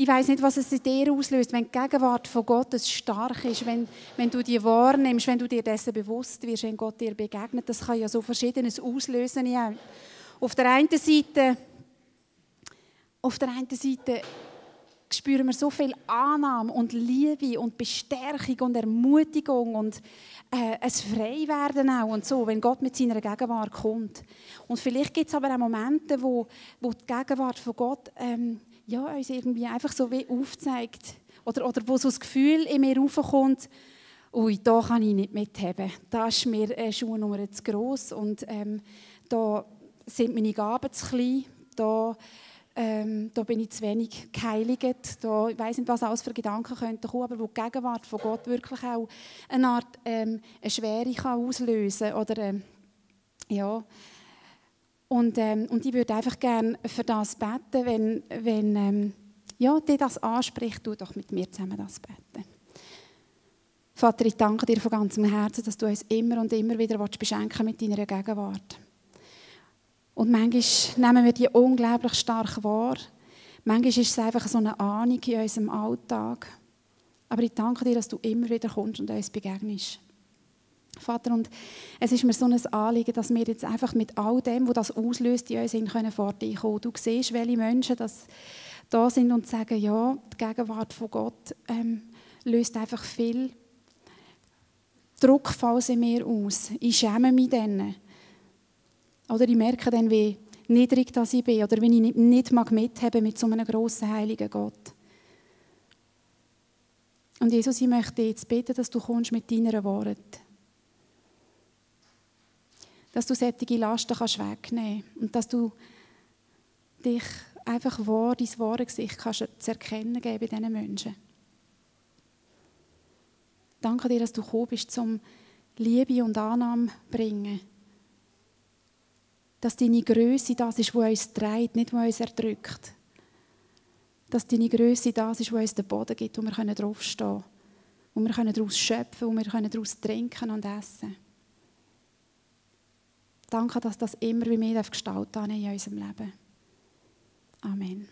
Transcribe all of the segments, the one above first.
ich weiß nicht, was es in dir auslöst, wenn die Gegenwart von Gott stark ist, wenn, wenn du die wahrnimmst, wenn du dir dessen bewusst wirst, wenn Gott dir begegnet. Das kann ja so Verschiedenes auslösen. Ja. Auf der einen Seite, auf der einen Seite spüren wir so viel Annahme und Liebe und Bestärkung und Ermutigung und äh, ein Freiwerden auch und so, wenn Gott mit seiner Gegenwart kommt. Und vielleicht gibt es aber auch Momente, wo, wo die Gegenwart von Gott ähm, ja, uns irgendwie einfach so wie aufzeigt oder, oder wo so das Gefühl in mir raufkommt, ui, da kann ich nicht mithaben. Da ist mir äh, Schuhnummer zu gross und ähm, da sind meine Gaben zu klein, da, ähm, da bin ich zu wenig geheiligt, da, ich weiß nicht, was alles für Gedanken könnten kommen, aber wo die Gegenwart von Gott wirklich auch eine Art ähm, eine Schwere kann auslösen oder ähm, ja, und, ähm, und ich würde einfach gerne für das beten, wenn, wenn ähm, ja, dir das anspricht, du doch mit mir zusammen das beten. Vater, ich danke dir von ganzem Herzen, dass du uns immer und immer wieder beschenken mit deiner Gegenwart. Und manchmal nehmen wir die unglaublich stark wahr. Manchmal ist es einfach so eine Ahnung in unserem Alltag. Aber ich danke dir, dass du immer wieder kommst und uns begegnest. Vater, und es ist mir so ein Anliegen, dass wir jetzt einfach mit all dem, was das auslöst, in uns können vor dir kommen. Du siehst, welche Menschen das da sind und sagen, ja, die Gegenwart von Gott ähm, löst einfach viel Druck in mir aus. Ich schäme mich dann. Oder ich merke dann, wie niedrig das ich bin oder wenn ich nicht, nicht mag mithaben mit so einem grossen, heiligen Gott. Und Jesus, ich möchte jetzt beten, dass du kommst mit deiner Wahrheit dass du solche Lasten kannst wegnehmen kannst und dass du dich einfach wahr, dein wahre Gesicht kannst zu erkennen geben bei diesen Menschen. Danke dir, dass du gekommen bist, um Liebe und Annahme zu bringen. Dass deine Größe das ist, was uns trägt, nicht was uns erdrückt. Dass deine Größe das ist, was uns den Boden gibt, wo wir draufstehen können, wo wir daraus schöpfen, wo wir daraus trinken und essen können. Danke, dass das immer wie mehr Gestalt in unserem Leben. Amen.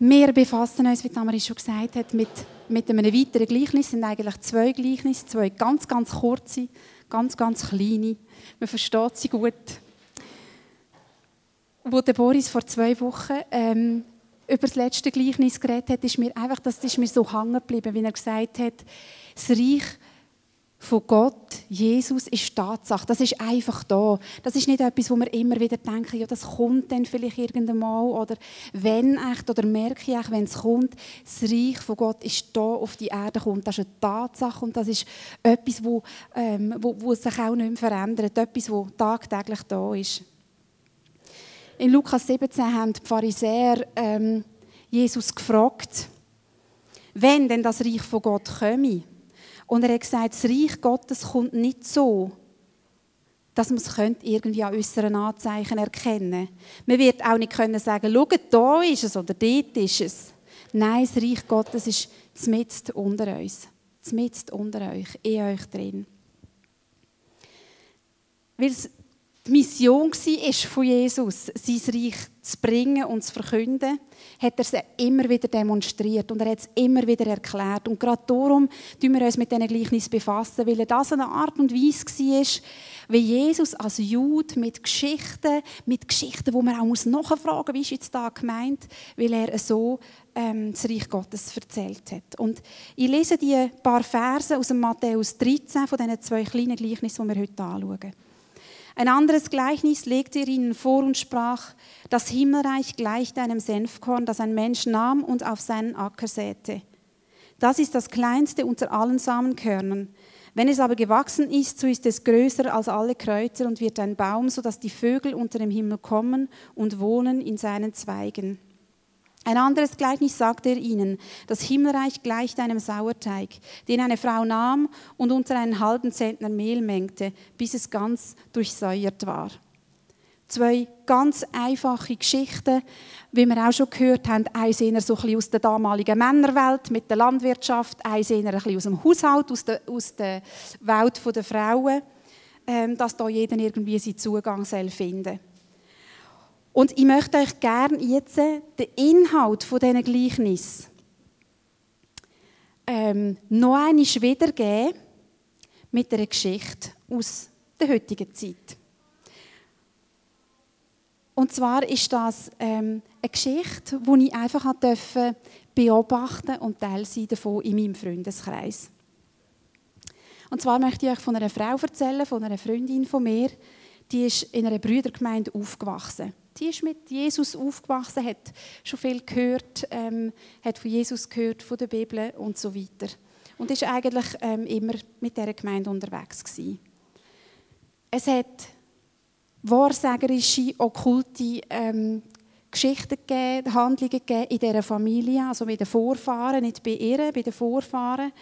Wir befassen uns, wie Tamari schon gesagt hat, mit, mit einem weiteren Gleichnis. Es sind eigentlich zwei Gleichnisse, zwei ganz, ganz kurze, ganz, ganz kleine. Man versteht sie gut. Wo der Boris vor zwei Wochen ähm, über das letzte Gleichnis geredet hat, ist mir einfach, das ist mir so hängen geblieben, wie er gesagt hat, das Reich von Gott, Jesus, ist Tatsache. Das ist einfach da. Das ist nicht etwas, wo wir immer wieder denken, ja, das kommt dann vielleicht irgendwann mal oder wenn echt oder merke ich echt, wenn es kommt. Das Reich von Gott ist da auf die Erde kommt. Das ist eine Tatsache und das ist etwas, wo, ähm, wo, wo sich auch nicht mehr verändert. Etwas, wo tagtäglich da ist. In Lukas 17 haben die Pharisäer ähm, Jesus gefragt, wenn denn das Reich von Gott komme. Und er hat gesagt, das Reich Gottes kommt nicht so, dass man es irgendwie an äußeren Anzeichen erkennen könnte. Man wird auch nicht können sagen, schau, da ist es oder dort ist es. Nein, das Reich Gottes ist mitten unter uns. Mitten unter euch, in euch drin. Weil es die Mission war von Jesus, sein Reich zu bringen und zu verkünden, hat er es immer wieder demonstriert und er hat es immer wieder erklärt. Und gerade darum tun wir uns mit diesen Gleichnissen befassen, weil das eine Art und Weise war, wie Jesus als Jude mit Geschichten, mit Geschichten, wo man auch nachfragen muss, wie ist jetzt da gemeint, weil er so ähm, das Reich Gottes erzählt hat. Und ich lese die paar Verse aus dem Matthäus 13 von diesen zwei kleinen Gleichnissen, die wir heute anschauen. Ein anderes Gleichnis legte er ihnen vor und sprach, das Himmelreich gleicht einem Senfkorn, das ein Mensch nahm und auf seinen Acker säte. Das ist das kleinste unter allen Samenkörnern. Wenn es aber gewachsen ist, so ist es größer als alle Kräuter und wird ein Baum, so dass die Vögel unter dem Himmel kommen und wohnen in seinen Zweigen. Ein anderes Gleichnis sagte er ihnen, das Himmelreich gleicht einem Sauerteig, den eine Frau nahm und unter einen halben Zentner Mehl mengte, bis es ganz durchsäuert war. Zwei ganz einfache Geschichten, wie wir auch schon gehört haben. Eins eher so ein bisschen aus der damaligen Männerwelt mit der Landwirtschaft, eins eher ein bisschen aus dem Haushalt, aus der, aus der Welt der Frauen, ähm, dass da jeder irgendwie seinen Zugang finden soll. Und ich möchte euch gerne jetzt den Inhalt von diesen Gleichnissen ähm, noch einmal wiedergeben mit einer Geschichte aus der heutigen Zeit. Und zwar ist das ähm, eine Geschichte, die ich einfach durfte beobachten und Teil sein davon in meinem Freundeskreis. Und zwar möchte ich euch von einer Frau erzählen, von einer Freundin von mir, die ist in einer Brüdergemeinde aufgewachsen. Die ist mit Jesus aufgewachsen, hat schon viel gehört, ähm, hat von Jesus gehört, von der Bibel und so weiter. Und ist eigentlich ähm, immer mit dieser Gemeinde unterwegs gewesen. Es hat wahrsagerische, okkulte ähm, Geschichten gegeben, Handlungen gegeben in dieser Familie, also bei den Vorfahren, nicht bei ihr, bei den Vorfahren.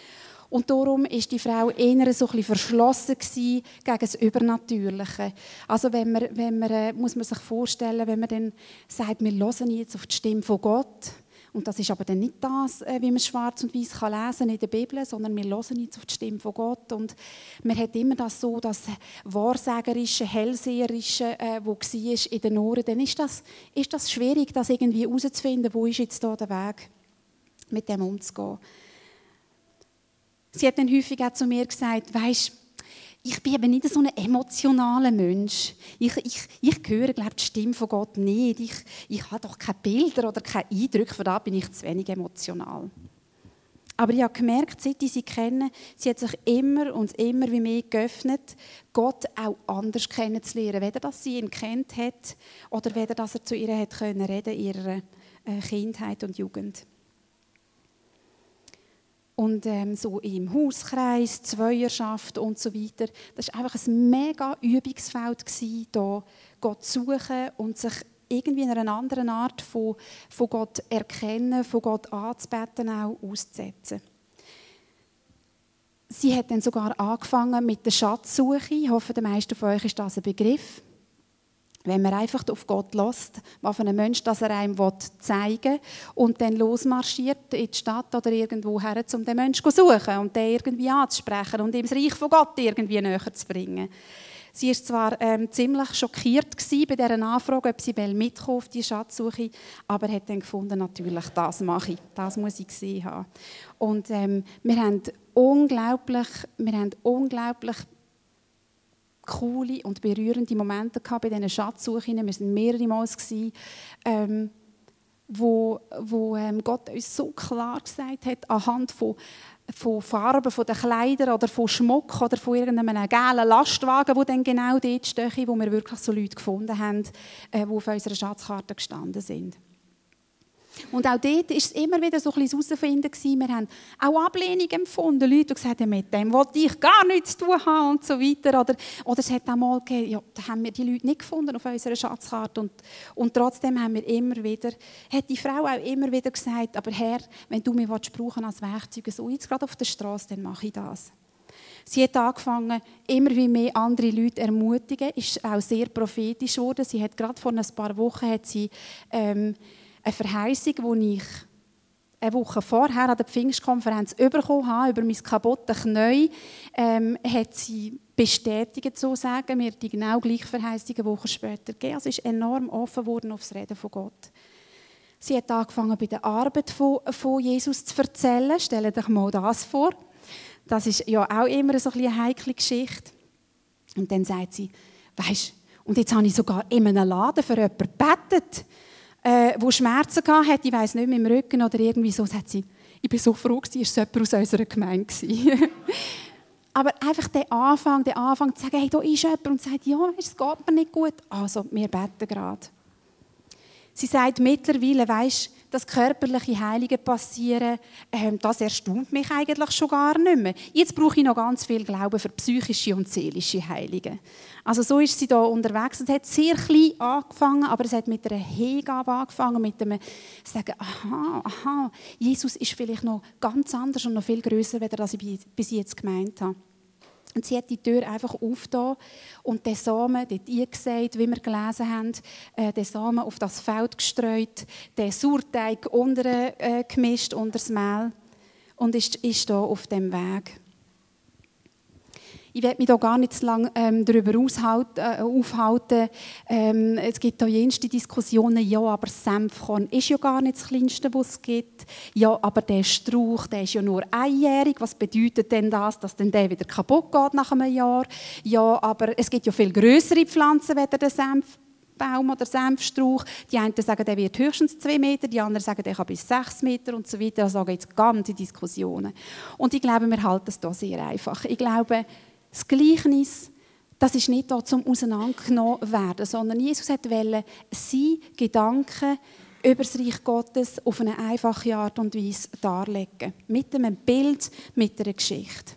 Und darum ist die Frau eher so ein verschlossen gegen das Übernatürliche. Also wenn man, wenn man, äh, muss man sich vorstellen, wenn man dann sagt, wir hören jetzt auf die Stimme von Gott, und das ist aber dann nicht das, äh, wie man schwarz und weiß kann lesen in der Bibel, sondern wir hören jetzt auf die Stimme von Gott. Und man hat immer das so, das Wahrsagerische, Hellseherische, äh, wo war in den Ohren, dann ist das, ist das schwierig, das irgendwie herauszufinden, wo ist jetzt da der Weg, mit dem umzugehen. Sie hat dann häufig auch zu mir gesagt, weisst, ich bin eben nicht so ein emotionaler Mensch. Ich, ich, ich höre, glaube die Stimme von Gott nicht. Ich, ich habe doch keine Bilder oder keine Eindrücke, von da bin ich zu wenig emotional. Aber ich habe gemerkt, seit ich sie kenne, sie hat sich immer und immer wie mehr geöffnet, Gott auch anders kennenzulernen. Weder, dass sie ihn kennt hat oder weder, dass er zu ihr hat können reden in ihrer äh, Kindheit und Jugend. Und ähm, so im Hauskreis, Zweierschaft und so weiter. Das war einfach ein mega Übungsfeld, hier Gott zu suchen und sich irgendwie in einer anderen Art von, von Gott erkennen, von Gott anzubeten, auch auszusetzen. Sie hat dann sogar angefangen mit der Schatzsuche. Ich hoffe, den meisten von euch ist das ein Begriff wenn man einfach auf Gott lässt, was für einen Mensch das er einem zeigen will, und dann losmarschiert in die Stadt oder irgendwo her, um den Menschen zu suchen und den irgendwie anzusprechen und ihm das Reich von Gott irgendwie näher zu bringen. Sie war zwar ähm, ziemlich schockiert bei dieser Anfrage, ob sie mitkommen auf die Schatzsuche, aber hat dann gefunden, natürlich, das mache ich, das muss ich gesehen haben. Und ähm, wir haben unglaublich, wir haben unglaublich coole und berührende Momente gehabt bei diesen Schatzsuchen. Wir waren mehrere Mal, ähm, wo, wo ähm, Gott uns so klar gesagt hat, anhand von, von Farben von den Kleidern oder von Schmuck oder von irgendeinem gelben Lastwagen, wo dann genau dort stehen, wo wir wirklich so Leute gefunden haben, äh, die auf unserer Schatzkarte gestanden sind. Und auch dort war es immer wieder so ein bisschen herausfinden. Wir haben auch Ablehnung empfunden. Leute, die gesagt haben, mit dem wollte ich gar nichts zu tun haben und so weiter. Oder, oder es hat auch mal gegeben, ja, da haben wir die Leute nicht gefunden auf unserer Schatzkarte. Und, und trotzdem haben wir immer wieder, hat die Frau auch immer wieder gesagt, aber Herr, wenn du mich brauchen als Werkzeug, so jetzt gerade auf der Straße, dann mache ich das. Sie hat angefangen, immer wie mehr andere Leute ermutigen, ist auch sehr prophetisch geworden. Sie hat gerade vor ein paar Wochen hat sie, ähm, eine Verheißung, die ich eine Woche vorher an der Pfingstkonferenz bekommen habe, über mein kaputtes Knie, ähm, hat sie bestätigt, so sagen wir, die genau gleiche Verheißung eine Woche später gegeben. Also ist enorm offen auf das Reden von Gott. Sie hat angefangen, bei der Arbeit von, von Jesus zu erzählen. Stellt euch mal das vor. Das ist ja auch immer so eine heikle Geschichte. Und dann sagt sie, weisst, und jetzt habe ich sogar in einem Laden für jemanden gebetet äh, wo Schmerzen hatte, ich weiß nicht, mit dem Rücken oder irgendwie so, sagt sie, ich bin so froh, dass es jemand aus unserer Gemeinde Aber einfach der Anfang, der Anfang zu sagen, hey, da ist jemand und sagt, ja, es geht mir nicht gut. Also, wir beten gerade. Sie sagt mittlerweile, weisst, dass körperliche Heilungen passieren, ähm, das erstaunt mich eigentlich schon gar nicht mehr. Jetzt brauche ich noch ganz viel Glauben für psychische und seelische Heilungen. Also so ist sie da unterwegs. Es hat sehr klein angefangen, aber es hat mit einer Hingabe angefangen, mit dem Sagen, aha, aha, Jesus ist vielleicht noch ganz anders und noch viel größer, als ich bis jetzt gemeint habe. Und sie hat die Tür einfach aufgetan und den Samen dort eingesät, wie wir gelesen haben, äh, den Samen auf das Feld gestreut, den Sauerteig unter, äh, gemischt unter das Mehl und ist, ist da auf dem Weg. Ich werde mich da gar nicht zu lange ähm, darüber äh, aufhalten. Ähm, es gibt da jenste Diskussionen, ja, aber Senfkorn ist ja gar nicht das Kleinste, was es gibt. Ja, aber der Strauch, der ist ja nur einjährig. Was bedeutet denn das, dass denn der wieder kaputt geht nach einem Jahr? Ja, aber es gibt ja viel größere Pflanzen, als der Senf. Baum oder Senfstrauch. Die einen sagen, der wird höchstens zwei Meter, die anderen sagen, der kann bis sechs Meter und so weiter. Also gibt es ganze Diskussionen. Und ich glaube, wir halten es hier sehr einfach. Ich glaube, das Gleichnis, das ist nicht da zum auseinandergenommen werden, sondern Jesus wollte seine Gedanken über das Reich Gottes auf eine einfache Art und Weise darlegen. Mit einem Bild, mit einer Geschichte.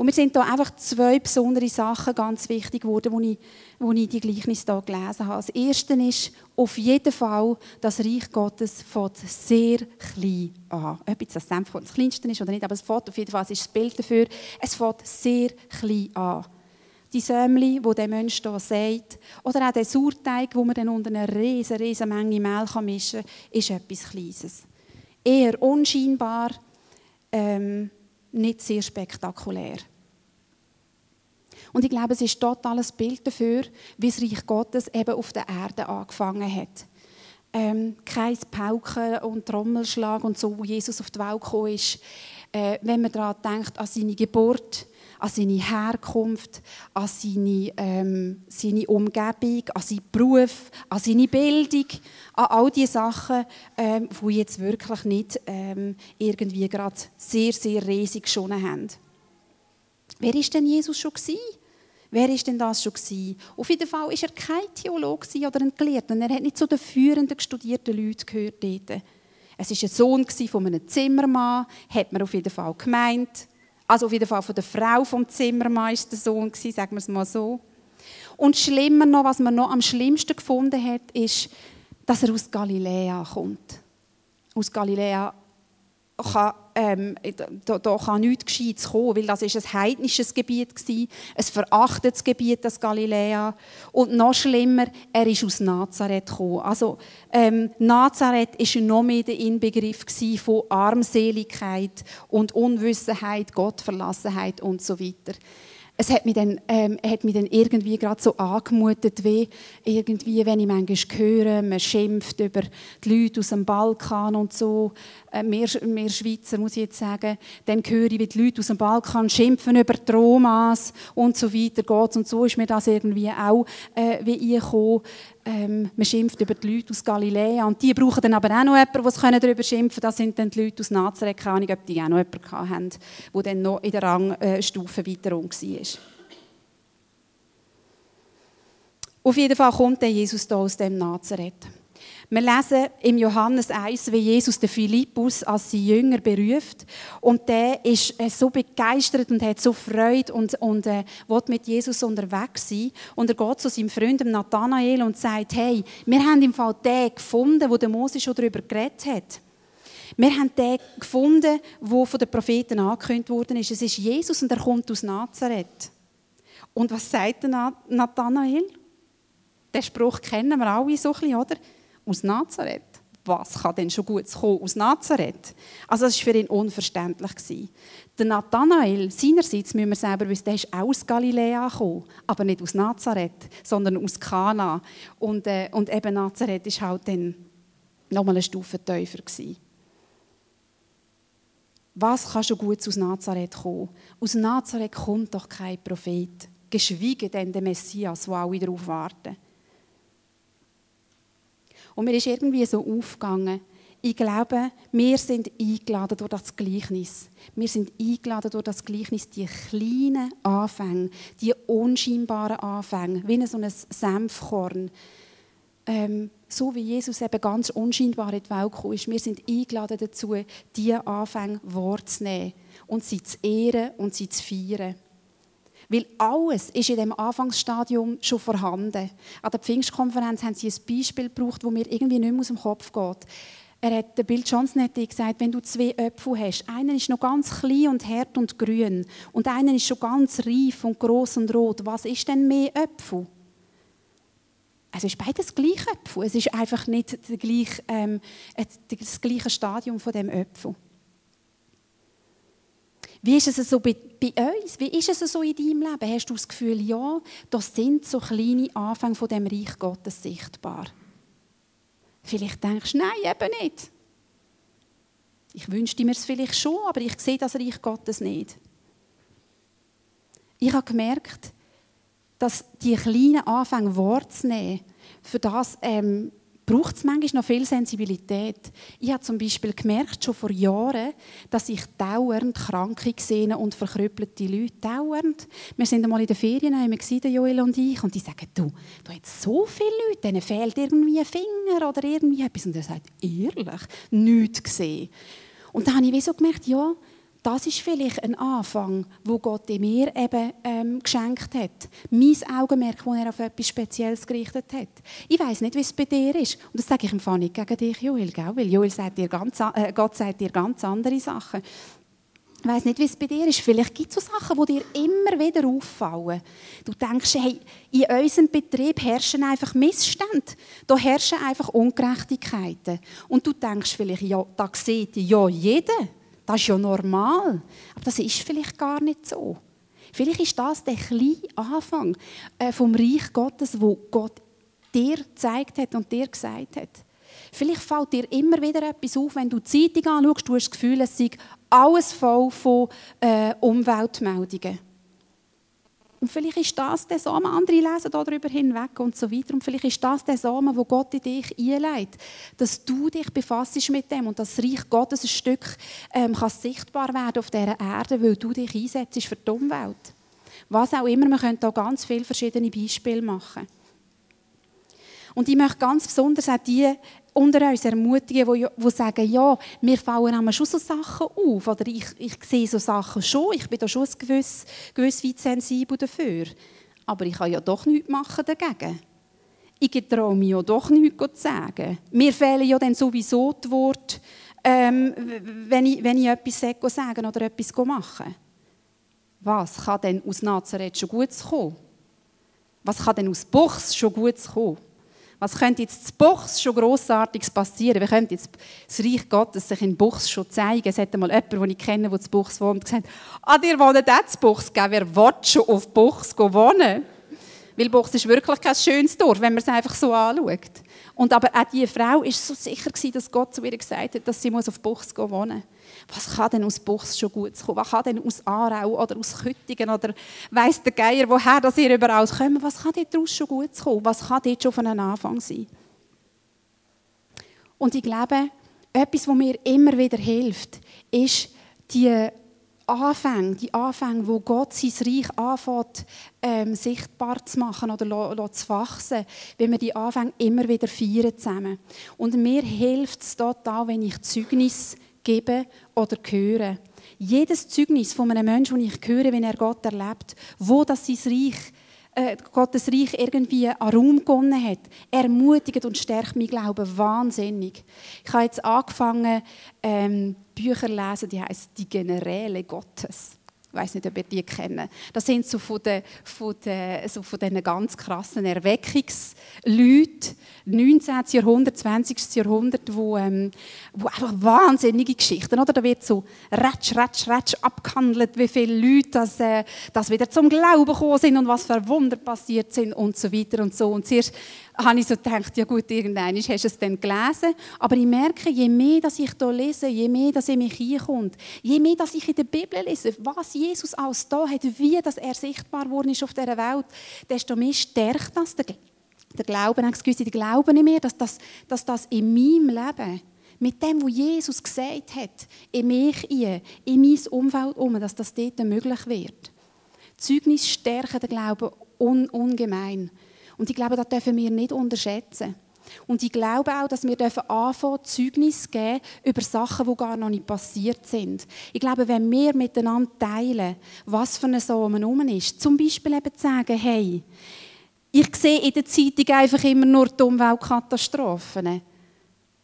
Und mir sind da einfach zwei besondere Sachen ganz wichtig geworden, wo ich, wo ich die Gleichnis hier gelesen habe. Das erste ist auf jeden Fall, das Reich Gottes fängt sehr klein an. Ob jetzt das Senf das kleinste ist oder nicht, aber es fängt auf jeden Fall, es ist das Bild dafür, es fängt sehr klein an. Die Sämli, wo der Mensch hier sagt, oder auch der Sauerteig, wo man dann unter einer riesen, riesen Menge Mehl mischen kann, ist etwas Kleines. Eher unscheinbar, ähm, nicht sehr spektakulär. Und ich glaube, es ist total ein Bild dafür, wie das Reich Gottes eben auf der Erde angefangen hat. Ähm, kein Pauken und Trommelschlag und so, wo Jesus auf die Welt gekommen ist. Äh, wenn man daran denkt, an seine Geburt, an seine Herkunft, an seine, ähm, seine Umgebung, an seinen Beruf, an seine Bildung, an all diese Sachen, ähm, die jetzt wirklich nicht ähm, irgendwie gerade sehr, sehr riesig geschonen haben. Wer ist denn Jesus schon gewesen? Wer ist denn das schon gewesen? Auf jeden Fall war er kein Theologe oder ein Gelehrter. Er hat nicht zu den führenden studierten Leuten gehört dort. Es war ein Sohn von einem Zimmermann, hat man auf jeden Fall gemeint. Also auf jeden Fall von der Frau vom der Sohn, sagen wir es mal so. Und schlimmer noch, was man noch am schlimmsten gefunden hat, ist, dass er aus Galiläa kommt. Aus Galiläa kann, ähm, da, da, kann nichts Gescheites kommen, weil das ist ein heidnisches Gebiet war, ein verachtetes Gebiet, das Galiläa. Und noch schlimmer, er ist aus Nazareth gekommen. Also ähm, Nazareth war noch mehr der Inbegriff von Armseligkeit und Unwissenheit, Gottverlassenheit und so weiter es hat mich dann, ähm, hat mich dann irgendwie gerade so angemutet, wie irgendwie, wenn ich manchmal höre, man schimpft über die Leute aus dem Balkan und so, äh, mehr, Schweizer, muss ich jetzt sagen, dann höre ich, wie die Leute aus dem Balkan schimpfen über die Romas und so weiter geht und so ist mir das irgendwie auch äh, wie ich gekommen. Ähm, man schimpft über die Leute aus Galiläa und die brauchen dann aber auch noch jemanden, der darüber schimpfen kann. Das sind dann die Leute aus Nazareth, keine Ahnung, ob die auch noch jemanden hatten, der dann noch in der Rangstufe weiter um war. Auf jeden Fall kommt der Jesus hier aus dem Nazareth. Wir lesen im Johannes 1, wie Jesus den Philippus als sein Jünger beruft. Und der ist äh, so begeistert und hat so Freude und, und äh, will mit Jesus unterwegs sein. Und er geht zu seinem Freund Nathanael und sagt, hey, wir haben im Fall den gefunden, wo der Mose schon darüber geredet hat. Wir haben den gefunden, der von den Propheten angekündigt worden ist. Es ist Jesus und er kommt aus Nazareth. Und was sagt Nathanael? Den Spruch kennen wir alle so ein bisschen, oder? Aus Nazareth. Was kann denn schon gut kommen aus Nazareth? Also das war für ihn unverständlich. Der Nathanael, seinerseits müssen wir selber wissen, der ist auch aus Galiläa gekommen, aber nicht aus Nazareth, sondern aus Kana. Und, äh, und eben Nazareth war halt dann nochmal eine Stufe tiefer. Was kann schon gut aus Nazareth kommen? Aus Nazareth kommt doch kein Prophet, geschweige denn der Messias, wo alle darauf warten. Und mir ist irgendwie so aufgegangen, ich glaube, wir sind eingeladen durch das Gleichnis. Wir sind eingeladen durch das Gleichnis, die kleinen Anfänge, die unscheinbaren Anfänge, wie so ein Senfkorn. Ähm, so wie Jesus eben ganz unscheinbar in die Welt gekommen ist. Wir sind eingeladen dazu, diese Anfänge wahrzunehmen und sie zu ehren und sie zu feiern. Weil alles ist in dem Anfangsstadium schon vorhanden. An der Pfingstkonferenz haben sie ein Beispiel gebraucht, das mir irgendwie nicht mehr aus dem Kopf geht. Er hat, der Bill Johnson gesagt, wenn du zwei Äpfel hast, einer ist noch ganz klein und hart und grün und einer ist schon ganz reif und groß und rot, was ist denn mehr Äpfel? Es ist beides gleich Äpfel. Es ist einfach nicht der gleiche, ähm, das gleiche Stadium von dem Äpfel. Wie ist es so bei, bei uns? Wie ist es so in deinem Leben? Hast du das Gefühl, ja, das sind so kleine Anfänge von dem Reich Gottes sichtbar? Vielleicht denkst du, nein, eben nicht. Ich wünschte mir es vielleicht schon, aber ich sehe das Reich Gottes nicht. Ich habe gemerkt, dass die kleinen Anfänge wahrzunehmen, für das ähm, braucht es manchmal noch viel Sensibilität. Ich habe zum Beispiel gemerkt, schon vor Jahren, dass ich dauernd Kranke gesehen und verkrüppelte Leute. Dauernd. Wir sind einmal in den Ferien, wir Joel und ich, und die sagen, du, da hat so viele Leute, denen fehlt irgendwie ein Finger oder irgendwie etwas. Und er sagt, ehrlich, nichts gesehen. Und da habe ich so gemerkt, ja, das ist vielleicht ein Anfang, wo Gott mir eben ähm, geschenkt hat. Mein Augenmerk, das er auf etwas Spezielles gerichtet hat. Ich weiß nicht, wie es bei dir ist. Und das sage ich im Fall nicht gegen dich, Joel, gell? weil Joel sagt dir ganz, äh, Gott sagt dir ganz andere Sachen. Ich weiß nicht, wie es bei dir ist. Vielleicht gibt es so Sachen, die dir immer wieder auffallen. Du denkst, hey, in unserem Betrieb herrschen einfach Missstände. Da herrschen einfach Ungerechtigkeiten. Und du denkst vielleicht, ja, da sieht ja jeder. Das ist ja normal. Aber das ist vielleicht gar nicht so. Vielleicht ist das der kleine Anfang äh, vom Reich Gottes, wo Gott dir gezeigt hat und dir gesagt hat. Vielleicht fällt dir immer wieder etwas auf, wenn du die Zeitung anschaust, du hast das Gefühl, es sei alles voll von äh, Umweltmeldungen. Und vielleicht ist das der Samen, andere lesen darüber hinweg und so weiter. Und vielleicht ist das der Samen, wo Gott in dich einleitet, dass du dich befasst mit dem und das Reich Gottes ein Stück ähm, kann sichtbar werden auf dieser Erde, weil du dich einsetzt für die Umwelt. Was auch immer, man könnte da ganz viele verschiedene Beispiele machen. Und ich möchte ganz besonders auch die unter uns ermutigen, die, sagen, ja, mir fallen schon so Sachen auf oder ich, ich sehe so Sachen schon, ich bin da schon gewiss, gewiss weit sensibel dafür. Aber ich kann ja doch nichts machen dagegen. Ich traue mich ja doch nichts zu sagen. Mir fehlen ja dann sowieso die Worte, ähm, wenn, ich, wenn ich etwas sagen oder etwas machen Was kann denn aus Nazareth schon gut kommen? Was kann denn aus Buchs schon gut kommen? Was könnte jetzt zu Buchs schon Grossartiges passieren? Wie könnte jetzt das Reich Gottes sich in Buchs schon zeigen? Es hat mal jemand, den ich kenne, der zu Buchs wohnt, gesagt, ah, dir wohnt auch zu Buchs, gell? wer will schon auf Buchs wohnen? Weil Buchs ist wirklich kein schönes Dorf, wenn man es einfach so anschaut. Und aber auch diese Frau war so sicher, dass Gott zu ihr gesagt hat, dass sie auf Buchs wohnen muss was kann denn aus Buchs schon gut kommen? Was kann denn aus Aarau oder aus Küttingen oder weiss der Geier, woher das ihr überall kommt? Was kann daraus schon gut kommen? Was kann dort schon von einem Anfang sein? Und ich glaube, etwas, was mir immer wieder hilft, ist die Anfänge, die Anfänge, wo Gott sein Reich anfängt, ähm, sichtbar zu machen oder zu wachsen, wenn wir die Anfänge immer wieder feiern zusammen. Und mir hilft es total, wenn ich Zeugnis geben oder hören. Jedes Zeugnis von einem Menschen, das ich höre, wenn er Gott erlebt, wo das sein Reich, äh, Gottes Reich irgendwie an Raum gewonnen hat, ermutigt und stärkt mein Glauben wahnsinnig. Ich habe jetzt angefangen, ähm, Bücher zu lesen, die heißen Die Generäle Gottes. Ich weiß nicht, ob ihr die kennt. Das sind so von den, von den, so von den ganz krassen Erweckungsleuten, 19. Jahrhundert, 20. Jahrhundert, wo, ähm, wo einfach wahnsinnige Geschichten, oder? Da wird so ratsch, ratsch, ratsch abgehandelt, wie viele Leute das, äh, das wieder zum Glauben gekommen sind und was für Wunder passiert sind und so weiter und so. Und zuerst habe ich so gedacht, ja gut, irgendwann hast du es dann gelesen. Aber ich merke, je mehr dass ich hier lese, je mehr dass in mich hinkommt, je mehr dass ich in der Bibel lese, was Jesus alles da hat, wie dass er sichtbar geworden ist auf dieser Welt, desto mehr stärkt das der Glauben, excuse, der Glauben in mir, dass das, dass das in meinem Leben mit dem, was Jesus gesagt hat, in mich, in, in mein Umfeld um, dass das dort möglich wird. Zeugnis stärken den Glauben un ungemein. Und ich glaube, das dürfen wir nicht unterschätzen. Und ich glaube auch, dass wir anfangen, Zeugnis geben über Sachen, die gar noch nicht passiert sind. Ich glaube, wenn wir miteinander teilen, was für ein Samen um ist, zum Beispiel eben zu sagen, hey, ich sehe in der Zeitung einfach immer nur die Umweltkatastrophen,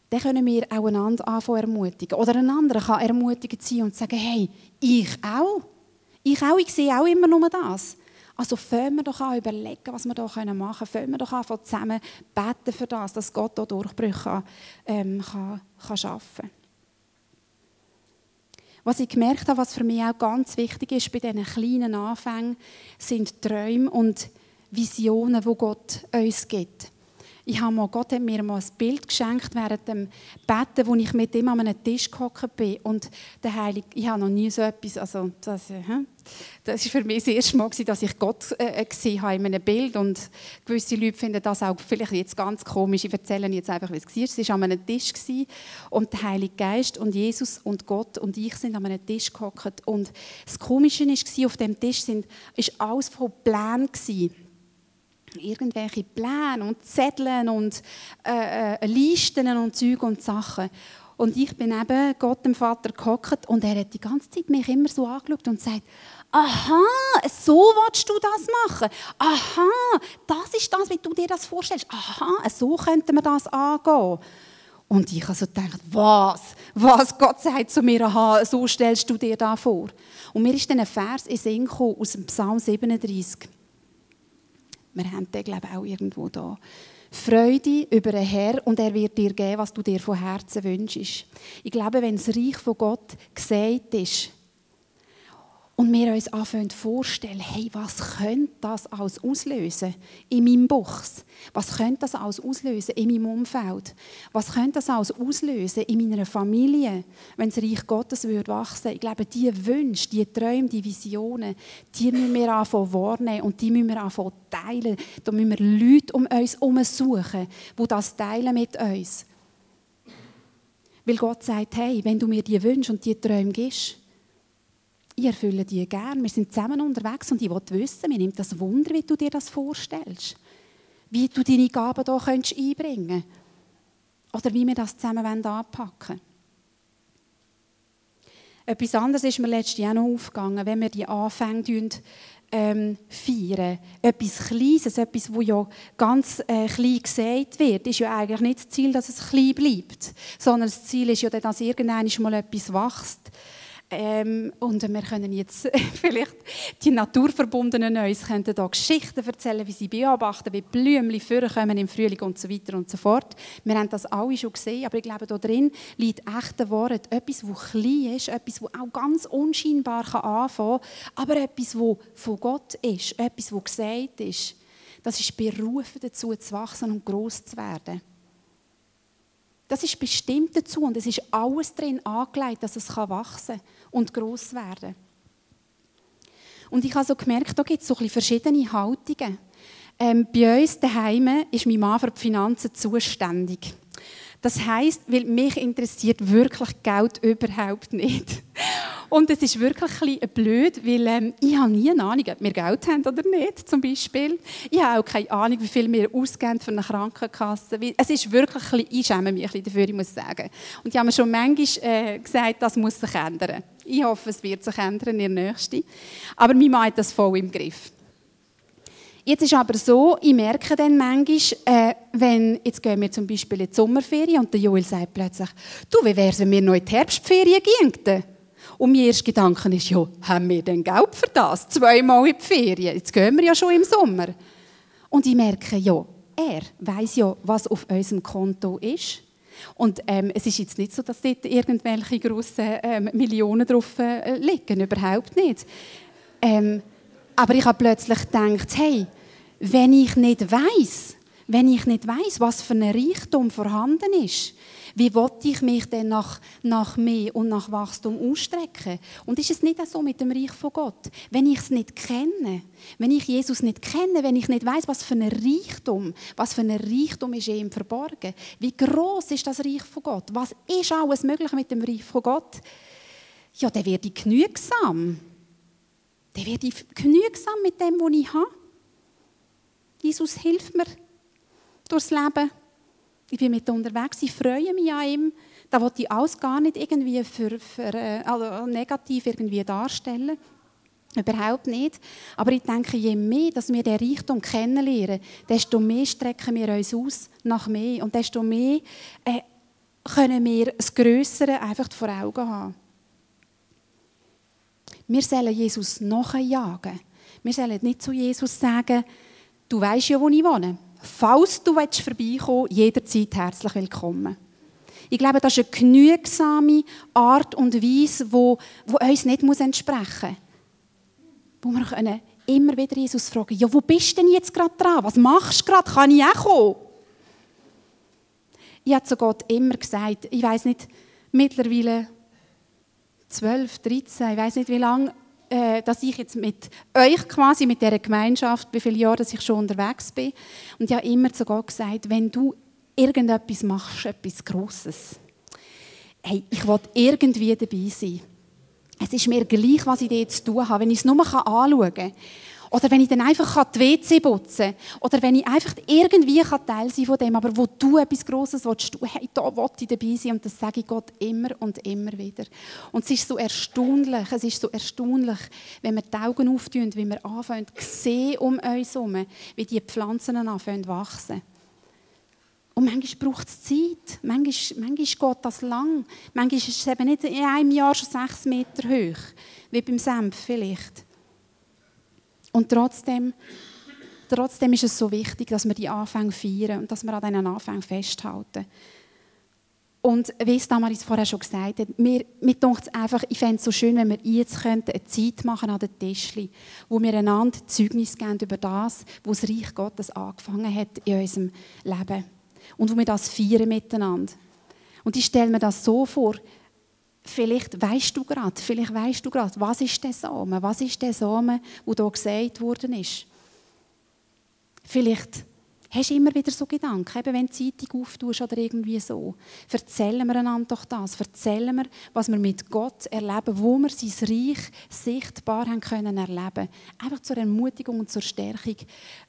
dann können wir auch einander anfangen ermutigen. Oder ein anderer kann ermutigend sein und sagen, hey, ich auch. Ich auch, ich sehe auch immer nur das. Also fangen wir doch an überlegen, was wir hier machen können. Fangen wir doch an zusammen beten für das, dass Gott hier Durchbrüche ähm, kann, kann schaffen kann. Was ich gemerkt habe, was für mich auch ganz wichtig ist bei diesen kleinen Anfängen, sind Träume und Visionen, wo Gott uns gibt. Ich habe mal, Gott hat mir mal ein Bild geschenkt während dem Betten, wo ich mit ihm an einem Tisch gehockt bin. Und der Heilige, ich habe noch nie so etwas, also das, äh, das ist für mich das erste Mal, dass ich Gott äh, gesehen habe in einem Bild. Und gewisse Leute finden das auch vielleicht jetzt ganz komisch. Ich erzähle jetzt einfach, wie es war. Es war an einem Tisch und der Heilige Geist und Jesus und Gott und ich sind an einem Tisch gehockt. Und das Komische war, auf dem Tisch sind, ist alles von Plänen irgendwelche Pläne und Zetteln und äh, äh, Listen und Zeug und Sachen. Und ich bin eben Gott dem Vater gehockt und er hat die ganze Zeit mich immer so angeschaut und sagt, aha, so willst du das machen? Aha, das ist das, wie du dir das vorstellst. Aha, so könnte man das angehen. Und ich habe so gedacht, was? Was? Gott sagt zu mir, aha, so stellst du dir das vor. Und mir ist dann ein Vers in Sinn aus dem Psalm 37. Wir haben den, glaube ich, auch irgendwo da. Freude über den Herr und er wird dir geben, was du dir von Herzen wünschst. Ich glaube, wenn das Reich von Gott gesagt ist, und wir uns anfangen vorstellen, hey, was könnte das alles auslösen in meinem Buchs? Was könnte das alles auslösen in meinem Umfeld? Was könnte das alles auslösen in meiner Familie, wenn das Reich Gottes würde wachsen? Ich glaube, diese Wünsche, diese Träume, diese Visionen, die müssen wir anfangen wahrnehmen und die müssen wir anfangen teilen. Da müssen wir Leute um uns herum suchen, die das teilen mit uns. Weil Gott sagt, hey, wenn du mir die Wünsche und die Träume gibst, ich erfülle die gerne. Wir sind zusammen unterwegs und ich will wissen, mir nimmt das Wunder, wie du dir das vorstellst. Wie du deine Gaben hier einbringen kannst. Oder wie wir das zusammen anpacken wollen. Etwas anderes ist mir letztes Jahr noch aufgegangen, wenn wir die Anfänge ähm, feiern. Etwas Kleines, etwas, das ja ganz äh, klein gesagt wird, ist ja eigentlich nicht das Ziel, dass es klein bleibt, sondern das Ziel ist ja, dass irgendwann mal etwas wächst. Ähm, und wir können jetzt vielleicht die naturverbundenen uns könnten da Geschichten erzählen, wie sie beobachten, wie Blümchen vorkommen im Frühling und so weiter und so fort. Wir haben das alle schon gesehen, aber ich glaube, da drin liegt echte Wahrheit. Etwas, das klein ist, etwas, das auch ganz unscheinbar anfangen kann, aber etwas, das von Gott ist, etwas, das gesagt ist. Das ist berufen dazu, zu wachsen und groß zu werden. Das ist bestimmt dazu und es ist alles drin angelegt, dass es wachsen und groß werden kann. Und ich habe so gemerkt, da gibt es so ein verschiedene Haltungen. Ähm, bei uns daheim ist mein Mann für die Finanzen zuständig. Das heißt, weil mich interessiert wirklich Geld überhaupt nicht. Und es ist wirklich ein bisschen blöd, weil ähm, ich habe nie eine Ahnung, ob wir Geld haben oder nicht, zum Beispiel. Ich habe auch keine Ahnung, wie viel wir ausgeben für eine Krankenkasse. Es ist wirklich ein bisschen, ich schäme mich ein bisschen dafür, ich muss sagen. Und ich habe mir schon manchmal äh, gesagt, das muss sich ändern. Ich hoffe, es wird sich ändern in der nächsten. Aber mein Mann das voll im Griff. Jetzt ist aber so, ich merke dann manchmal, äh, wenn, jetzt gehen wir zum Beispiel in die Sommerferien und der Joel sagt plötzlich, du, wie wäre es, wenn wir noch in die Herbstferien gingen? Und mein erster Gedanke ist, ja, haben wir denn Geld für das? Zweimal in die Ferien. Jetzt gehen wir ja schon im Sommer. Und ich merke, ja, er weiß ja, was auf unserem Konto ist. Und ähm, es ist jetzt nicht so, dass dort irgendwelche grossen ähm, Millionen drauf äh, liegen, überhaupt nicht. Ähm, aber ich habe plötzlich gedacht, hey, wenn ich nicht weiß, wenn ich nicht weiß, was für ein Reichtum vorhanden ist, wie wollte ich mich denn nach, nach mehr und nach Wachstum ausstrecken? Und ist es nicht so mit dem Reich von Gott? Wenn ich es nicht kenne, wenn ich Jesus nicht kenne, wenn ich nicht weiß, was für ein Reichtum, was für ein Reichtum ist ihm verborgen, wie groß ist das Reich von Gott? Was ist alles möglich mit dem Reich von Gott? Ja, der wird genügsam. Der wird genügsam mit dem, was ich habe. Jesus hilft mir durchs Leben. Ich bin mit unterwegs, ich freue mich an ihm. Da wollte ich alles gar nicht irgendwie für, für, äh, also negativ irgendwie darstellen. Überhaupt nicht. Aber ich denke, je mehr, dass wir den Reichtum kennenlernen, desto mehr strecken wir uns aus nach mehr. Und desto mehr äh, können wir das Größere einfach vor Augen haben. Wir sollen Jesus nachjagen. Wir sollen nicht zu Jesus sagen, du weißt ja, wo ich wohne. Falls du vorbeikommen willst, jederzeit herzlich willkommen. Ich glaube, das ist eine genügsame Art und Weise, wo, wo uns nicht entsprechen muss. Wo wir können immer wieder Jesus fragen, ja, wo bist du denn jetzt gerade dran? Was machst du gerade? Kann ich auch kommen? Ich habe zu Gott immer gesagt, ich weiß nicht, mittlerweile 12, 13, ich weiß nicht wie lange, äh, dass ich jetzt mit euch quasi, mit dieser Gemeinschaft, wie viele Jahre dass ich schon unterwegs bin. Und ich habe immer zu Gott gesagt, wenn du irgendetwas machst, etwas Grosses, hey, ich will irgendwie dabei sein. Es ist mir gleich, was ich dir zu tun habe. Wenn ich es nur anschauen kann, oder wenn ich dann einfach die WC putzen kann. Oder wenn ich einfach irgendwie Teil sein von dem, aber wo du etwas Grosses willst, du, hey, da will ich dabei sein. Und das sage ich Gott immer und immer wieder. Und es ist so erstaunlich, es ist so erstaunlich, wenn wir die Augen auftun, wie wir anfangen zu sehen um uns herum, wie die Pflanzen anfangen zu wachsen. Und manchmal braucht es Zeit. Manchmal, manchmal geht das lang. Manchmal ist es eben nicht in einem Jahr schon sechs Meter hoch, wie beim Senf vielleicht. Und trotzdem, trotzdem ist es so wichtig, dass wir die Anfänge feiern und dass wir an diesen Anfängen festhalten. Und wie es damals vorher schon gesagt hat, mir, mir es einfach, ich fände es so schön, wenn wir jetzt könnten, eine Zeit machen an den Tischli, wo wir einander Zeugnis geben über das, wo das Reich Gottes angefangen hat in unserem Leben. Und wo wir das feiern miteinander. Und ich stelle mir das so vor, Vielleicht weißt du gerade, vielleicht weißt du gerade, was ist der Samen? Was ist der Samen, wo da gesagt worden ist? Vielleicht hast du immer wieder so Gedanken, eben wenn du die Zeitung auftust oder irgendwie so. Erzählen wir einander doch das. Erzählen wir, was wir mit Gott erleben, wo wir sein Reich sichtbar haben können erleben. Einfach zur Ermutigung und zur Stärkung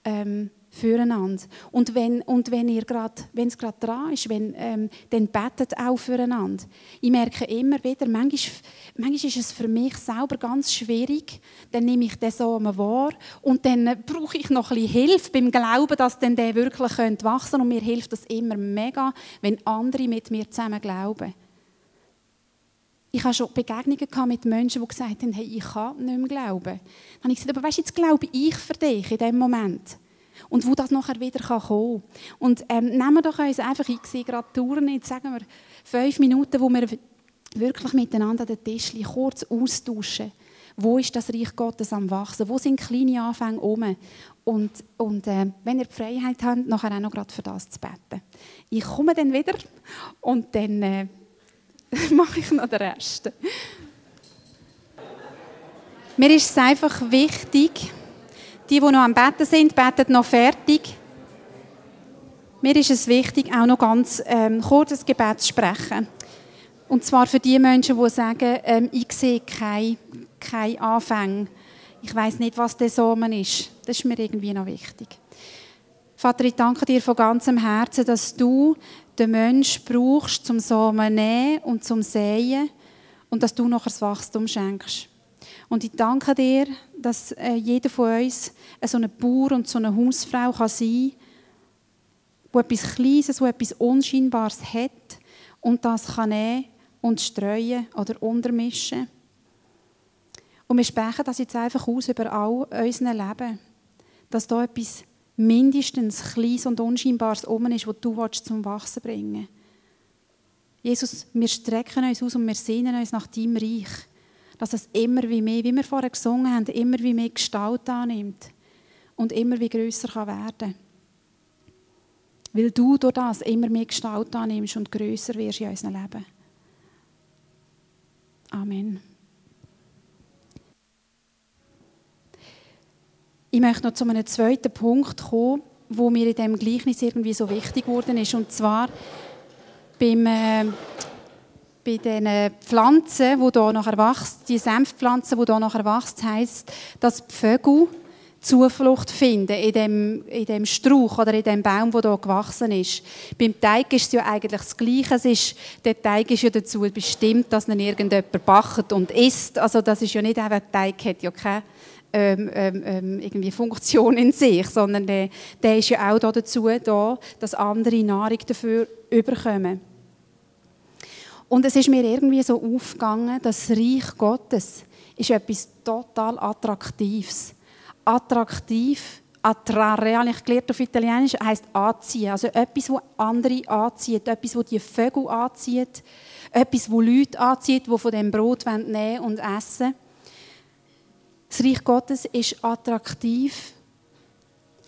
ähm, füreinander. Und wenn, und wenn ihr grad, wenn es gerade dran ist, wenn, ähm, dann betet auch füreinander. Ich merke immer wieder, manchmal, manchmal ist es für mich selber ganz schwierig, dann nehme ich den Samen wahr und dann äh, brauche ich noch ein bisschen Hilfe beim Glauben, dass dann der wirklich wachsen könnte. Und mir hilft das immer mega, wenn andere mit mir zusammen glauben. Ich habe schon Begegnungen mit Menschen, die gesagt haben, hey, ich kann nicht mehr glauben. Dann habe ich gesagt, aber weißt, jetzt glaube ich für dich in diesem Moment und wo das nachher wieder kommen kann. Und ähm, nehmen wir doch uns einfach, ich gerade Touren, jetzt sagen wir fünf Minuten, wo wir wirklich miteinander an den Tisch kurz austauschen. Wo ist das Reich Gottes am Wachsen? Wo sind kleine Anfänge um? Und, und äh, wenn ihr die Freiheit habt, nachher auch noch gerade für das zu beten. Ich komme dann wieder und dann äh, mache ich noch den Rest. Mir ist es einfach wichtig, die, die noch am Betten sind, beten noch fertig. Mir ist es wichtig, auch noch ganz ähm, kurz Gebet zu sprechen. Und zwar für die Menschen, die sagen, ähm, ich sehe keinen kein Anfang. Ich weiß nicht, was der Samen ist. Das ist mir irgendwie noch wichtig. Vater, ich danke dir von ganzem Herzen, dass du den Menschen brauchst, zum Samen nehmen und zum Säen und dass du noch das Wachstum schenkst. Und ich danke dir, dass äh, jeder von uns so eine Bauer und so eine Hausfrau kann sein kann, die etwas Kleines, die etwas Unscheinbares hat und das kann und streuen oder untermischen. Und wir sprechen das jetzt einfach aus über all unser Leben, dass da etwas mindestens Kleines und Unscheinbares oben ist, was du zum Wachsen bringen willst. Jesus, wir strecken uns aus und wir sehnen uns nach deinem Reich dass es immer wie mehr, wie wir vorher gesungen haben, immer wie mehr Gestalt annimmt und immer wie größer kann werden. Weil du durch das immer mehr Gestalt annimmst und größer wirst in unserem Leben. Amen. Ich möchte noch zu einem zweiten Punkt kommen, wo mir in diesem Gleichnis irgendwie so wichtig geworden ist. Und zwar beim, äh, bei den Pflanzen, die hier nachher wachsen, die Senfpflanzen, die hier nachher wachsen, heisst, dass die Vögel Zuflucht finden in dem, in dem Strauch oder in dem Baum, der hier gewachsen ist. Beim Teig ist es ja eigentlich das Gleiche. Es ist, der Teig ist ja dazu bestimmt, dass ihn irgendjemand backt und isst. Also das ist ja nicht einfach, der Teig hat ja keine ähm, ähm, ähm, irgendwie Funktion in sich, sondern der, der ist ja auch dazu da, dass andere Nahrung dafür überkommen. Und es ist mir irgendwie so aufgegangen, das Reich Gottes ist etwas total Attraktives. Attraktiv attrarre, habe ich gelernt auf Italienisch, heisst anziehen. Also etwas, das andere anzieht, etwas, das die Vögel anzieht, etwas, das Leute anzieht, die von dem Brot nehmen und essen Das Reich Gottes ist attraktiv,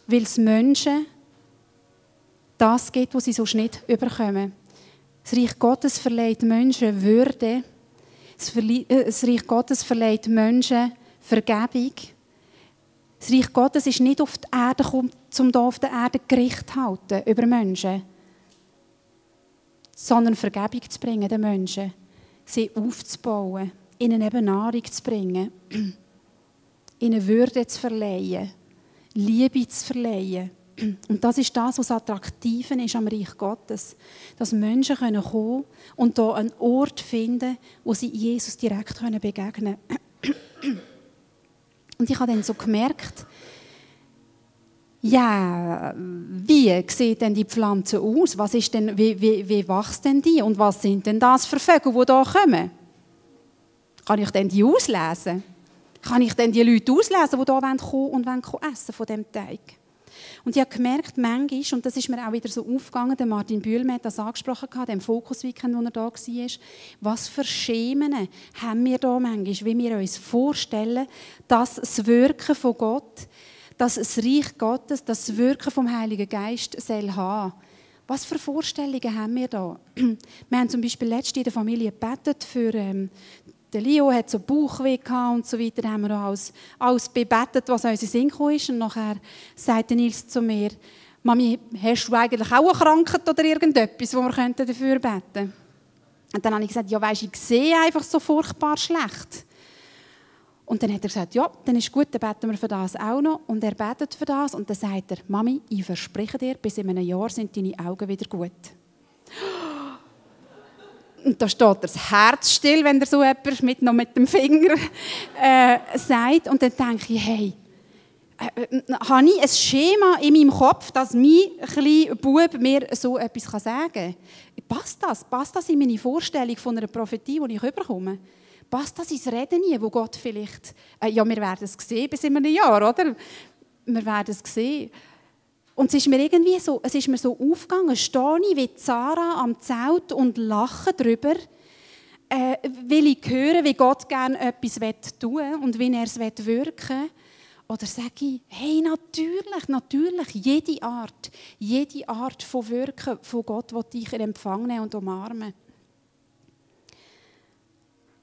weil es Menschen das gibt, was sie sonst nicht überkommen. Das Reich Gottes verleiht Menschen Würde. Äh, das Reich Gottes verleiht Menschen Vergebung. Das Reich Gottes ist nicht auf die Erde gekommen, um hier auf der Erde Gericht zu halten über Menschen, sondern Vergebung zu bringen den Menschen, sie aufzubauen, ihnen eben Nahrung zu bringen, ihnen Würde zu verleihen, Liebe zu verleihen. Und das ist das, was attraktiv ist am Reich Gottes. Dass Menschen kommen können und hier einen Ort finden, wo sie Jesus direkt begegnen können. Und ich habe dann so gemerkt, ja, wie sieht denn die Pflanze aus? Was ist denn, wie, wie, wie wächst denn die? Und was sind denn das für Vögel, die hier kommen? Kann ich denn die auslesen? Kann ich denn die Leute auslesen, die hier kommen und essen von dem Teig? Und ich habe gemerkt, manchmal, und das ist mir auch wieder so aufgegangen, der Martin Bühlmann hat das angesprochen, dem Fokus-Weekend, wo er da war, was für Schemen haben wir da manchmal, wie wir uns vorstellen, dass das Wirken von Gott, dass das Reich Gottes, das Wirken vom Heiligen Geist soll haben. Was für Vorstellungen haben wir da? Wir haben zum Beispiel letztens in der Familie gebetet für ähm, der Leo hat so Bauchweh und so weiter. Da haben wir alles, alles bebetet, was uns in Sinn ist. Und nachher sagte Nils zu mir, Mami, hast du eigentlich auch eine Krankheit oder irgendetwas, wo wir dafür beten könnten? Und dann habe ich gesagt, ja weisst, ich sehe einfach so furchtbar schlecht. Und dann hat er gesagt, ja, dann ist gut, dann beten wir für das auch noch. Und er betet für das und dann sagt er, Mami, ich verspreche dir, bis in einem Jahr sind deine Augen wieder gut. Und da steht das Herz still, wenn er so etwas mit, noch mit dem Finger äh, sagt. Und dann denke ich, hey, äh, äh, habe ich ein Schema in meinem Kopf, dass mein kleiner Bub mir so etwas sagen kann? Passt das? Passt das in meine Vorstellung von einer Prophetie, die ich überkomme? Passt das ins Reden nie, wo Gott vielleicht... Äh, ja, wir werden es sehen bis in einem Jahr, oder? Wir werden es sehen. Und es ist mir irgendwie so, es ist mir so aufgegangen, stehe ich wie Zara am Zelt und lache darüber, äh, will ich hören, wie Gott gerne etwas tun will und wie er es wirken. Oder sage ich, hey, natürlich, natürlich, jede Art, jede Art von Wirken von Gott will ich empfangen und umarmen.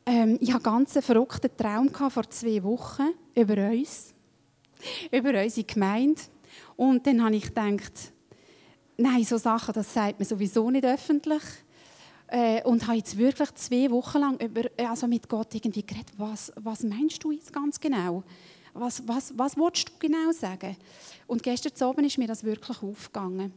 Ähm, ich hatte einen ganz verrückten Traum vor zwei Wochen über uns, über unsere Gemeinde. Und dann habe ich gedacht, nein, so Sachen, das sagt man sowieso nicht öffentlich. Äh, und habe jetzt wirklich zwei Wochen lang über, also mit Gott irgendwie geredet, was, was meinst du jetzt ganz genau? Was, was, was willst du genau sagen? Und gestern Abend ist mir das wirklich aufgegangen.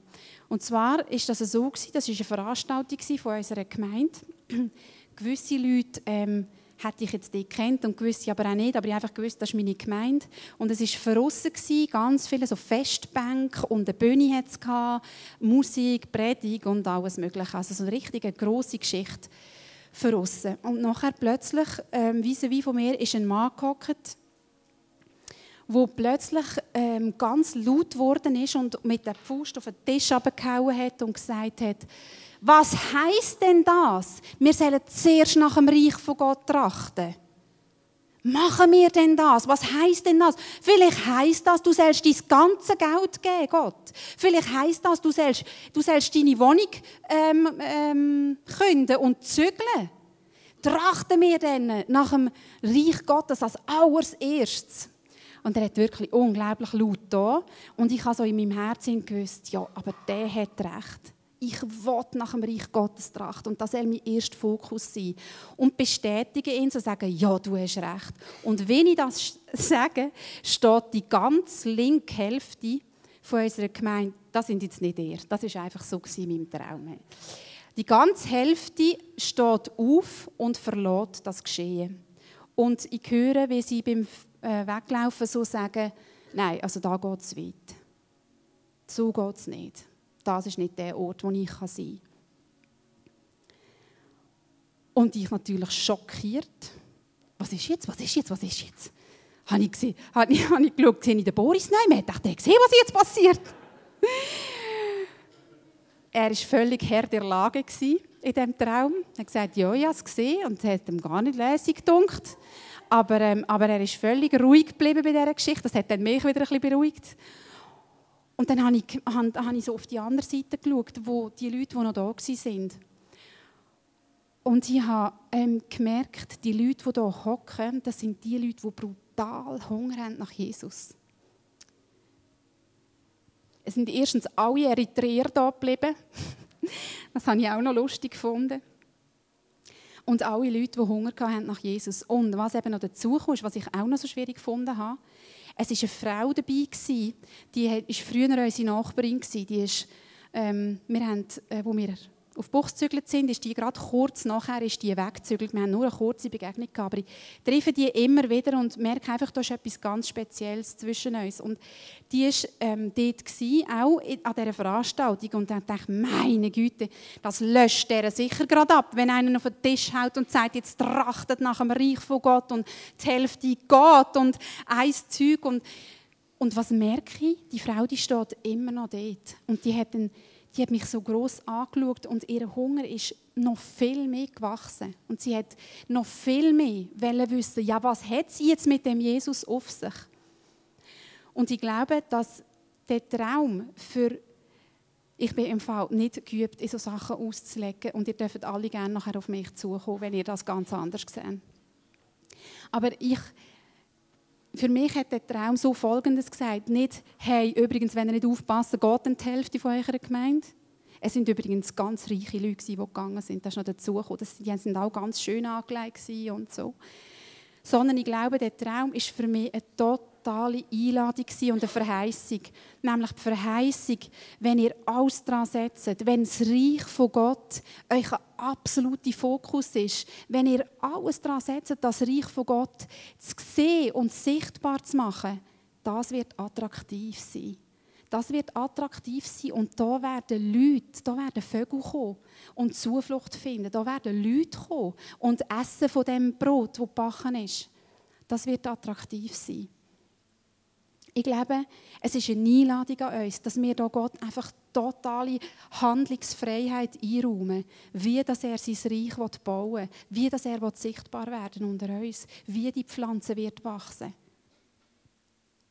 Und zwar ist das so, das war eine Veranstaltung von unserer Gemeinde. Gewisse Leute ähm, hätte ich jetzt die kennt und gewusst aber auch nicht, aber ich einfach gewusst, das ist meine Gemeinde. Und es war verrissen, ganz viele so Festbänke und eine Bühne hat es gehabt, Musik, Predigt und alles mögliche. Also so eine richtige grosse Geschichte verrissen. Und nachher plötzlich, ähm, vis-à-vis von mir, ist ein Mann gehockt, wo plötzlich ähm, ganz laut geworden ist und mit der Faust auf den Tisch abgehauen hat und gesagt hat, was heißt denn das? Wir sollen zuerst nach dem Reich von Gott trachten. Machen wir denn das? Was heißt denn das? Vielleicht heißt das, du sollst dein ganze Geld geben, Gott. Vielleicht heißt das, du sollst, du sollst deine Wohnung ähm, ähm, künden und zügeln. Trachten wir denn nach dem Reich Gottes als allererstes? Und er hat wirklich unglaublich laut da. Und ich habe so in meinem Herzen gewusst, ja, aber der hat recht ich will nach dem Reich Gottes trachten. Und das soll mein erster Fokus sein. Und bestätige ihn, zu sagen, ja, du hast recht. Und wenn ich das sage, steht die ganz linke Hälfte von unserer Gemeinde, das sind jetzt nicht ihr, das ist einfach so in meinem Traum. Die ganze Hälfte steht auf und verlässt das Geschehen. Und ich höre, wie sie beim äh, Weglaufen so sagen, nein, also da geht es weit. So geht es nicht das ist nicht der Ort, wo ich sein kann. Und ich natürlich schockiert. Was ist jetzt? Was ist jetzt? Was ist jetzt? habe ich, gesehen, habe ich, habe ich geschaut, sehe ich den Boris nicht Ich dachte, gesehen, was jetzt passiert. er war völlig Herr der Lage in diesem Traum. Er hat gesagt, ja, ich habe es gesehen und es hat ihm gar nicht lässig gedunkt. Aber, ähm, aber er ist völlig ruhig geblieben bei dieser Geschichte. Das hat dann mich wieder ein bisschen beruhigt. Und dann habe ich, habe, habe ich so auf die andere Seite geschaut, wo die Leute, die noch da waren. Und ich habe ähm, gemerkt, die Leute, die hier hocken, das sind die Leute, die brutal Hunger haben nach Jesus. Es sind erstens alle Eritreer da geblieben. Das habe ich auch noch lustig gefunden. Und alle Leute, die Hunger hatten nach Jesus. Und was eben noch dazu kommt, was ich auch noch so schwierig gefunden habe, es war eine Frau dabei, die war früher unsere Nachbarin. Die ist, ähm, wir haben, äh, wo wir auf Buch gezügelt sind, ist die gerade kurz nachher ist die weggezügelt. Wir haben nur eine kurze Begegnung gehabt, aber ich treffe die immer wieder und merke einfach, da ist etwas ganz Spezielles zwischen uns. Und die war ähm, dort, gewesen, auch an dieser Veranstaltung und dann dachte ich, meine Güte, das löscht der sicher gerade ab, wenn einer auf den Tisch haut und sagt, jetzt trachtet nach dem Reich von Gott und die Hälfte geht und ein Zeug und und was merke ich? Die Frau, die steht immer noch dort. Und die hat einen die hat mich so groß angeschaut und ihr Hunger ist noch viel mehr gewachsen. Und sie hat noch viel mehr wissen, ja, was hat sie jetzt mit dem Jesus auf sich? Und ich glaube, dass der Traum für ich bin im Fall nicht geübt, in so Sachen auszulegen und ihr dürft alle gerne nachher auf mich zukommen, wenn ihr das ganz anders seht. Aber ich für mich hat der Traum so Folgendes gesagt. Nicht, hey, übrigens, wenn ihr nicht aufpasst, geht dann die Hälfte von eurer Gemeinde. Es sind übrigens ganz reiche Leute, die gegangen sind. Das ist noch dazugekommen. Die sind auch ganz schön angelegt und so. Sondern ich glaube, der Traum ist für mich eine totale Einladung und eine Verheißung. Nämlich die Verheißung, wenn ihr alles daran setzt, wenn das Reich von Gott euch ein absoluter Fokus ist, wenn ihr alles daran setzt, das Reich von Gott zu sehen und sichtbar zu machen, das wird attraktiv sein. Das wird attraktiv sein und da werden Leute, da werden Vögel kommen und Zuflucht finden. Da werden Leute kommen und essen von dem Brot, das gebacken ist. Das wird attraktiv sein. Ich glaube, es ist eine Einladung an uns, dass wir da Gott einfach totale Handlungsfreiheit einräumen, wie dass er sein Reich bauen will, wie dass er sichtbar werden unter uns, wie die Pflanze wird wachsen.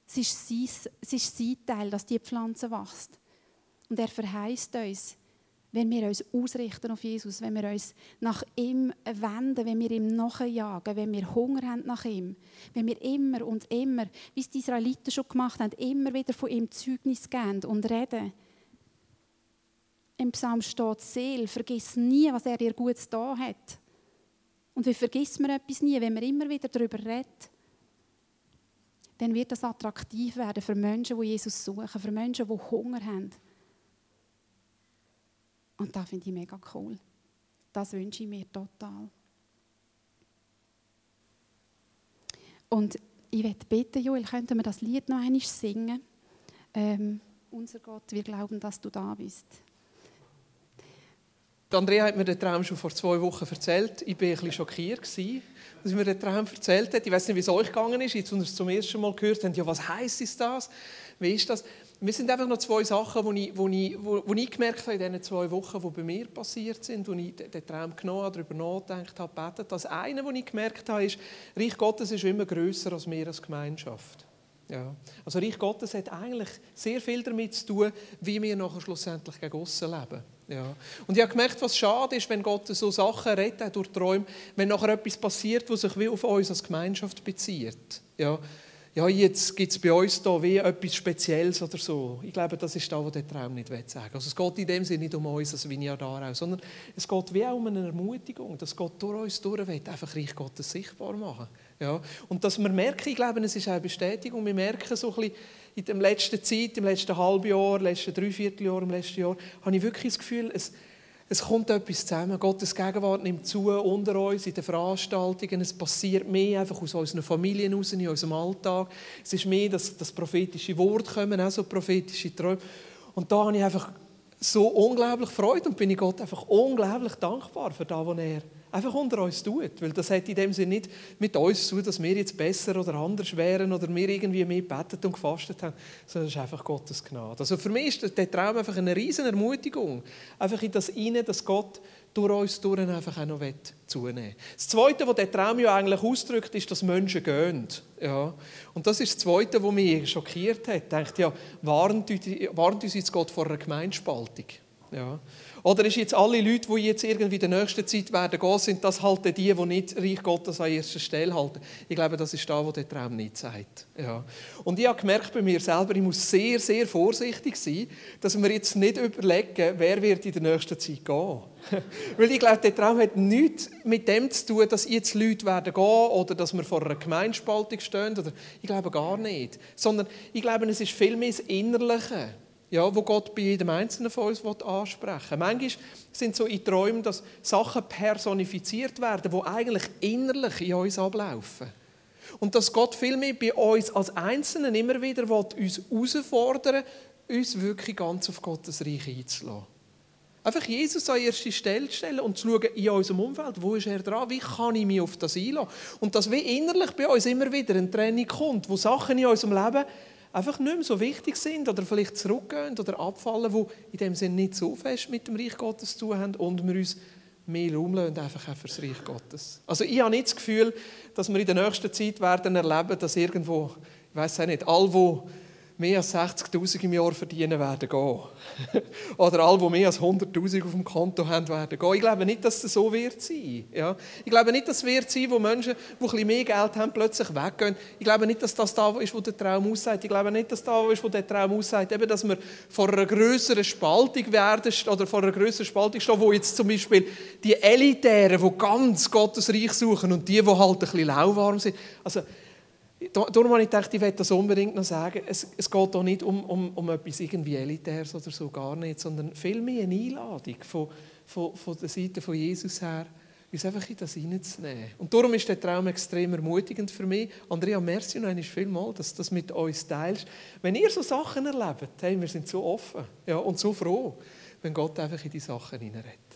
Es ist, sein, es ist sein Teil, dass die Pflanze wächst. Und er verheißt uns, wenn wir uns ausrichten auf Jesus, wenn wir uns nach ihm wenden, wenn wir ihm nachjagen, wenn wir Hunger haben nach ihm, wenn wir immer und immer, wie es die Israeliten schon gemacht haben, immer wieder von ihm Zeugnis geben und reden. Im Psalm steht, Seel, vergiss nie, was er dir Gutes da hat. Und wie vergisst man etwas nie, wenn man immer wieder darüber redet? Dann wird das attraktiv werden für Menschen, die Jesus suchen, für Menschen, die Hunger haben. Und das finde ich mega cool. Das wünsche ich mir total. Und ich werde bitten, Joel, könnten wir das Lied noch einmal singen? Ähm, unser Gott, wir glauben, dass du da bist. Andrea hat mir den Traum schon vor zwei Wochen erzählt. Ich war ein bisschen schockiert, als sie mir den Traum erzählt hat. Ich weiß nicht, wie es euch gegangen ist, als ihr es zum ersten Mal gehört habt. Ja, was heisst das? Wie ist das? Mir sind einfach noch zwei Sachen, die ich, wo ich, wo, wo ich gemerkt habe in diesen zwei Wochen, die bei mir passiert sind, wo ich den Traum genommen habe, darüber nachgedacht habe, gebetet. Das eine, was ich gemerkt habe, ist, Reich Gottes ist immer grösser als wir als Gemeinschaft. Ja. Also Reich Gottes hat eigentlich sehr viel damit zu tun, wie wir nachher schlussendlich gegen aussen leben. Ja. Und ich habe gemerkt, was schade ist, wenn Gott so Sachen redet, durch Träume, wenn nachher etwas passiert, was sich wie auf uns als Gemeinschaft bezieht. Ja ja, jetzt gibt es bei uns da wie etwas Spezielles oder so. Ich glaube, das ist das, was der Traum nicht sagen will. Also es geht in dem Sinne nicht um uns als Vineyard Aarau, sondern es geht wie auch um eine Ermutigung, dass Gott durch uns durch will, einfach Reich Gottes sichtbar machen. Ja. Und dass wir merken, ich glaube, es ist eine Bestätigung, wir merken so ein bisschen in der letzten Zeit, im letzten Halbjahr, im letzten Dreivierteljahr, im letzten Jahr, habe ich wirklich das Gefühl, es, es kommt etwas zusammen. Gottes Gegenwart nimmt zu unter uns in den Veranstaltungen. Es passiert mehr einfach aus unseren Familien raus, in unserem Alltag. Es ist mehr, dass das prophetische Wort kommen, auch so prophetische Träume. Und da habe ich einfach so unglaublich Freude und bin ich Gott einfach unglaublich dankbar für das, was er einfach unter uns tut. Weil das hat in dem Sinne nicht mit uns zu dass wir jetzt besser oder anders wären oder wir irgendwie mehr betet und gefastet haben, sondern es ist einfach Gottes Gnade. Also für mich ist der Traum einfach eine riesen Ermutigung. Einfach in das Inne, dass Gott durch uns durch einfach auch noch zunehmen Das Zweite, was der Traum ja eigentlich ausdrückt, ist, dass Menschen gehen. Ja. Und das ist das Zweite, was mich schockiert hat. Ich dachte, ja, warnt uns jetzt Gott vor einer Gemeinspaltung? Ja. Oder ist jetzt alle Leute, die jetzt irgendwie in der nächsten Zeit werden gehen, sind das halt die, die nicht Reich Gottes an erster Stelle halten? Ich glaube, das ist da, wo der Traum nicht sagt. Ja. Und ich habe gemerkt bei mir selber, ich muss sehr, sehr vorsichtig sein, dass wir jetzt nicht überlegen, wer wird in der nächsten Zeit gehen. Weil ich glaube, der Traum hat nichts mit dem zu tun, dass jetzt Leute werden gehen oder dass wir vor einer Gemeinspaltung stehen. Oder, ich glaube gar nicht. Sondern ich glaube, es ist vielmehr das Innerliche ja, wo Gott bei jedem Einzelnen von uns ansprechen will. Manchmal sind so in Träumen, dass Sachen personifiziert werden, die eigentlich innerlich in uns ablaufen. Und dass Gott vielmehr bei uns als Einzelnen immer wieder will, uns herausfordern uns wirklich ganz auf Gottes Reich einzulassen. Einfach Jesus an erste Stelle stellen und zu schauen in unserem Umfeld, wo ist er dran, wie kann ich mich auf das einlassen. Und dass wie innerlich bei uns immer wieder ein Training kommt, wo Sachen in unserem Leben einfach nicht mehr so wichtig sind oder vielleicht zurückgehen oder abfallen, die in dem Sinne nicht so fest mit dem Reich Gottes zu haben und wir uns mehr Raum einfach auch für das Reich Gottes. Also ich habe nicht das Gefühl, dass wir in der nächsten Zeit werden erleben, dass irgendwo, ich weiß auch nicht, all wo mehr als 60'000 im Jahr verdienen werden gehen. Oder alle, die mehr als 100'000 auf dem Konto haben, werden gehen. Ich glaube nicht, dass das so wird sein. Ja? Ich glaube nicht, dass es wird sein, wo Menschen, die ein bisschen mehr Geld haben, plötzlich weggehen. Ich glaube nicht, dass das da ist, wo der Traum aussagt. Ich glaube nicht, dass das da ist, wo der Traum aussagt, eben, dass wir vor einer größeren Spaltung werden oder vor einer größeren Spaltung stehen, wo jetzt zum Beispiel die Elitären, die ganz Gottes Reich suchen und die, die halt ein bisschen lauwarm sind. Also, Darum habe ich gedacht, ich werde das unbedingt noch sagen. Es, es geht hier nicht um, um, um etwas irgendwie Elitäres oder so, gar nicht, sondern vielmehr eine Einladung von, von, von der Seite von Jesus her, uns einfach in das hineinzunehmen. Und darum ist der Traum extrem ermutigend für mich. Andrea, merci noch einmal vielmal, dass du das mit uns teilst. Wenn ihr so Sachen erlebt, hey, wir sind so offen ja, und so froh, wenn Gott einfach in die Sachen hineinredet.